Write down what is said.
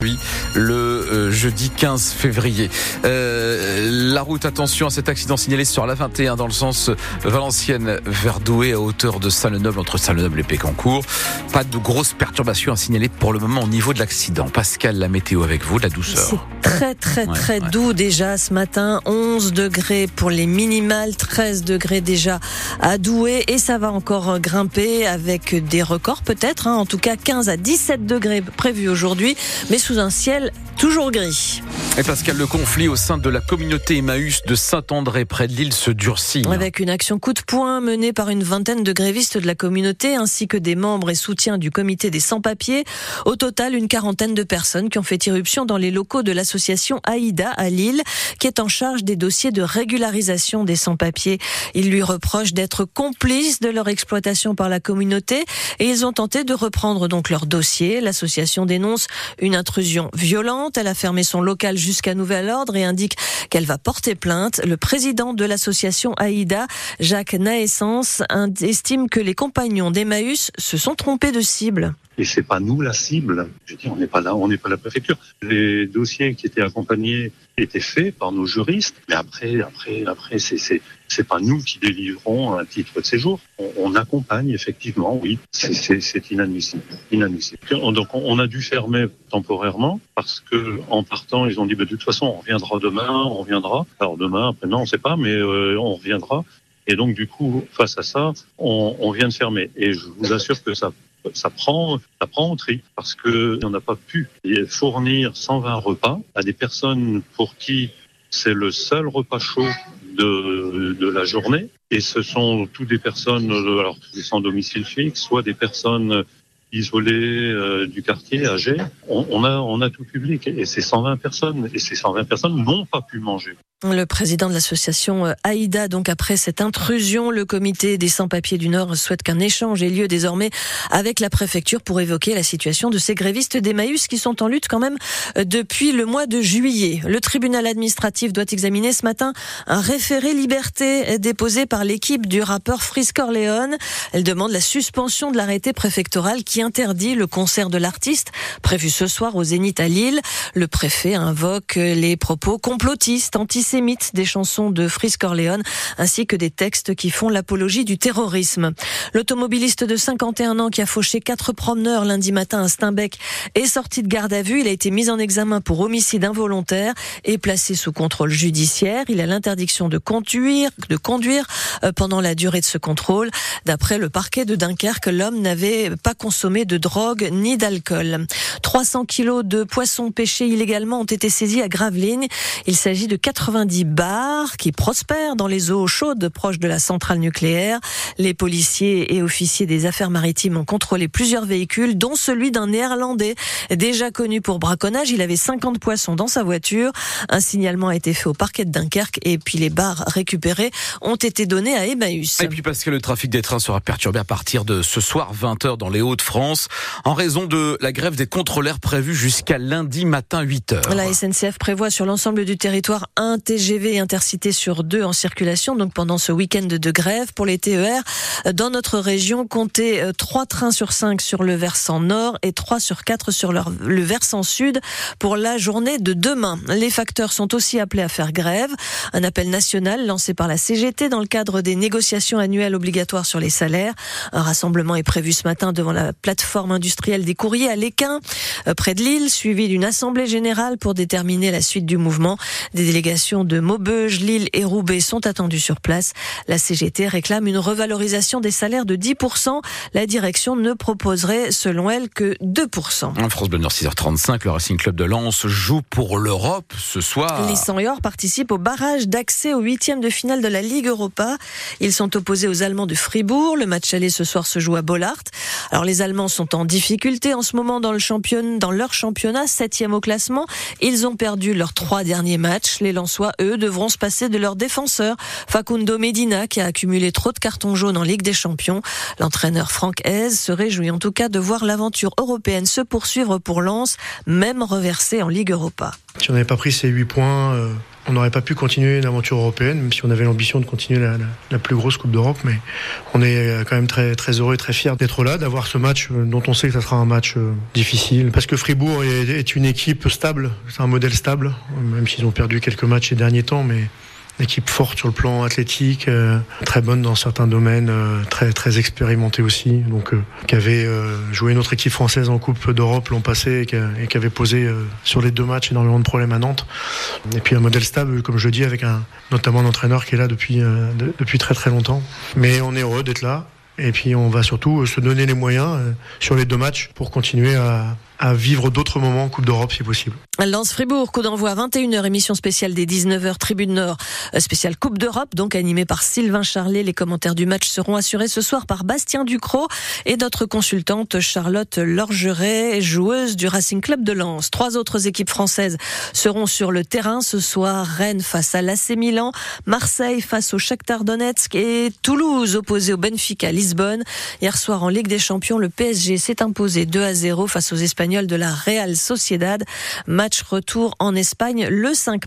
Oui, le jeudi 15 février. Euh, la route, attention à cet accident signalé sur la 21 dans le sens Valenciennes vers Douai à hauteur de Saint-Lenoble entre Saint-Lenoble et Pécancourt. Pas de grosses perturbations à signaler pour le moment au niveau de l'accident. Pascal, la météo avec vous, la douceur. Très très très doux déjà ce matin. 11 degrés pour les minimales, 13 degrés déjà à Douai et ça va encore grimper avec des records peut-être. Hein. En tout cas 15 à 17 degrés prévus aujourd'hui. Mais sous un ciel toujours gris. Et Pascal, le conflit au sein de la communauté Emmaüs de Saint-André près de Lille se durcit. Avec une action coup de poing menée par une vingtaine de grévistes de la communauté ainsi que des membres et soutiens du comité des sans-papiers. Au total, une quarantaine de personnes qui ont fait irruption dans les locaux de l'association Aïda à Lille, qui est en charge des dossiers de régularisation des sans-papiers. Ils lui reprochent d'être complices de leur exploitation par la communauté et ils ont tenté de reprendre donc leur dossier. L'association dénonce une intrusion violente. Elle a fermé son local jusqu'à nouvel ordre et indique qu'elle va porter plainte. Le président de l'association Aïda, Jacques Naessens, estime que les compagnons d'Emmaüs se sont trompés de cible. Et c'est pas nous la cible. Je dis, on n'est pas là, on n'est pas la préfecture. Les dossiers qui étaient accompagnés étaient faits par nos juristes, mais après, après, après, c'est c'est pas nous qui délivrons un titre de séjour. On, accompagne effectivement, oui, c'est inadmissible, inadmissible. Donc on a dû fermer temporairement parce que en partant, ils ont dit bah, de toute façon on reviendra demain, on reviendra. Alors demain, après non, on sait pas, mais euh, on reviendra. Et donc du coup, face à ça, on, on vient de fermer. Et je vous assure que ça ça prend, ça prend au tri parce que on n'a pas pu fournir 120 repas à des personnes pour qui c'est le seul repas chaud de, de la journée. Et ce sont toutes des personnes, alors sans domicile fixe, soit des personnes isolées euh, du quartier, âgées. On, a, tout public et ces 120 personnes, et ces 120 personnes n'ont pas pu manger. Le président de l'association euh, Aïda, donc après cette intrusion, le comité des sans-papiers du Nord souhaite qu'un échange ait lieu désormais avec la préfecture pour évoquer la situation de ces grévistes d'Emmaüs qui sont en lutte quand même euh, depuis le mois de juillet. Le tribunal administratif doit examiner ce matin un référé liberté déposé par l'équipe du rappeur Frisk Corleone. Elle demande la suspension de l'arrêté préfectoral qui interdit le concert de l'artiste prévu ce soir au Zénith à Lille. Le préfet invoque les propos complotistes, anti antisémites des chansons de Frisk Corleone ainsi que des textes qui font l'apologie du terrorisme. L'automobiliste de 51 ans qui a fauché quatre promeneurs lundi matin à Steinbeck est sorti de garde à vue. Il a été mis en examen pour homicide involontaire et placé sous contrôle judiciaire. Il a l'interdiction de conduire, de conduire euh, pendant la durée de ce contrôle. D'après le parquet de Dunkerque, l'homme n'avait pas consommé de drogue ni d'alcool. 300 kilos de poissons pêchés illégalement ont été saisis à Gravelines. Il s'agit de 80 90 bars qui prospèrent dans les eaux chaudes proches de la centrale nucléaire. Les policiers et officiers des affaires maritimes ont contrôlé plusieurs véhicules, dont celui d'un néerlandais déjà connu pour braconnage. Il avait 50 poissons dans sa voiture. Un signalement a été fait au parquet de Dunkerque et puis les bars récupérés ont été donnés à Emmaüs. Et puis parce que le trafic des trains sera perturbé à partir de ce soir 20h dans les Hauts-de-France en raison de la grève des contrôleurs prévue jusqu'à lundi matin 8h. La SNCF prévoit sur l'ensemble du territoire un TGV Intercité sur deux en circulation, donc pendant ce week-end de grève. Pour les TER, dans notre région, comptez euh, trois trains sur cinq sur le versant nord et trois sur quatre sur le versant sud pour la journée de demain. Les facteurs sont aussi appelés à faire grève. Un appel national lancé par la CGT dans le cadre des négociations annuelles obligatoires sur les salaires. Un rassemblement est prévu ce matin devant la plateforme industrielle des courriers à l'Équin, euh, près de Lille, suivi d'une assemblée générale pour déterminer la suite du mouvement. Des délégations de Maubeuge, Lille et Roubaix sont attendus sur place. La CGT réclame une revalorisation des salaires de 10%. La direction ne proposerait, selon elle, que 2%. France Bleu 6h35, le Racing Club de Lens joue pour l'Europe ce soir. Les 100 participent au barrage d'accès au huitième de finale de la Ligue Europa. Ils sont opposés aux Allemands de Fribourg. Le match aller ce soir se joue à Bollard. Alors les Allemands sont en difficulté en ce moment dans le leur championnat, septième au classement. Ils ont perdu leurs trois derniers matchs. Les Lensois eux, devront se passer de leur défenseur, Facundo Medina, qui a accumulé trop de cartons jaunes en Ligue des Champions. L'entraîneur Franck Hez se réjouit en tout cas de voir l'aventure européenne se poursuivre pour Lens, même reversée en Ligue Europa. Si on n'avait pas pris ces 8 points, euh, on n'aurait pas pu continuer une aventure européenne, même si on avait l'ambition de continuer la, plus grosse Coupe d'Europe. Mais on est quand même très, heureux et très fiers d'être là, d'avoir ce match dont on sait que ça sera un match difficile. Parce que Fribourg est, est une équipe stable, c'est un modèle stable, même s'ils ont perdu quelques matchs ces derniers temps, mais équipe forte sur le plan athlétique, euh, très bonne dans certains domaines, euh, très très expérimentée aussi, donc euh, qui avait joué une autre équipe française en Coupe d'Europe l'an passé et qui, avait posé sur les deux matchs énormément de problèmes à Nantes. Et puis un modèle stable, comme je dis, avec un notamment un entraîneur qui est là depuis depuis très très longtemps. Mais on est heureux d'être là. Et puis on va surtout se donner les moyens sur les deux matchs pour continuer à, à vivre d'autres moments en Coupe d'Europe si possible. Lance Fribourg, coup d'envoi à 21h, émission spéciale des 19h, Tribune Nord, euh, spéciale Coupe d'Europe, donc animée par Sylvain Charlet. Les commentaires du match seront assurés ce soir par Bastien Ducrot et notre consultante Charlotte Lorgeret, joueuse du Racing Club de Lens. Trois autres équipes françaises seront sur le terrain ce soir. Rennes face à l'AC Milan, Marseille face au Shakhtar Donetsk et Toulouse opposé au Benfica Lisbonne. Hier soir en Ligue des Champions, le PSG s'est imposé 2 à 0 face aux Espagnols de la Real Sociedad. Match retour en Espagne le 5 mars.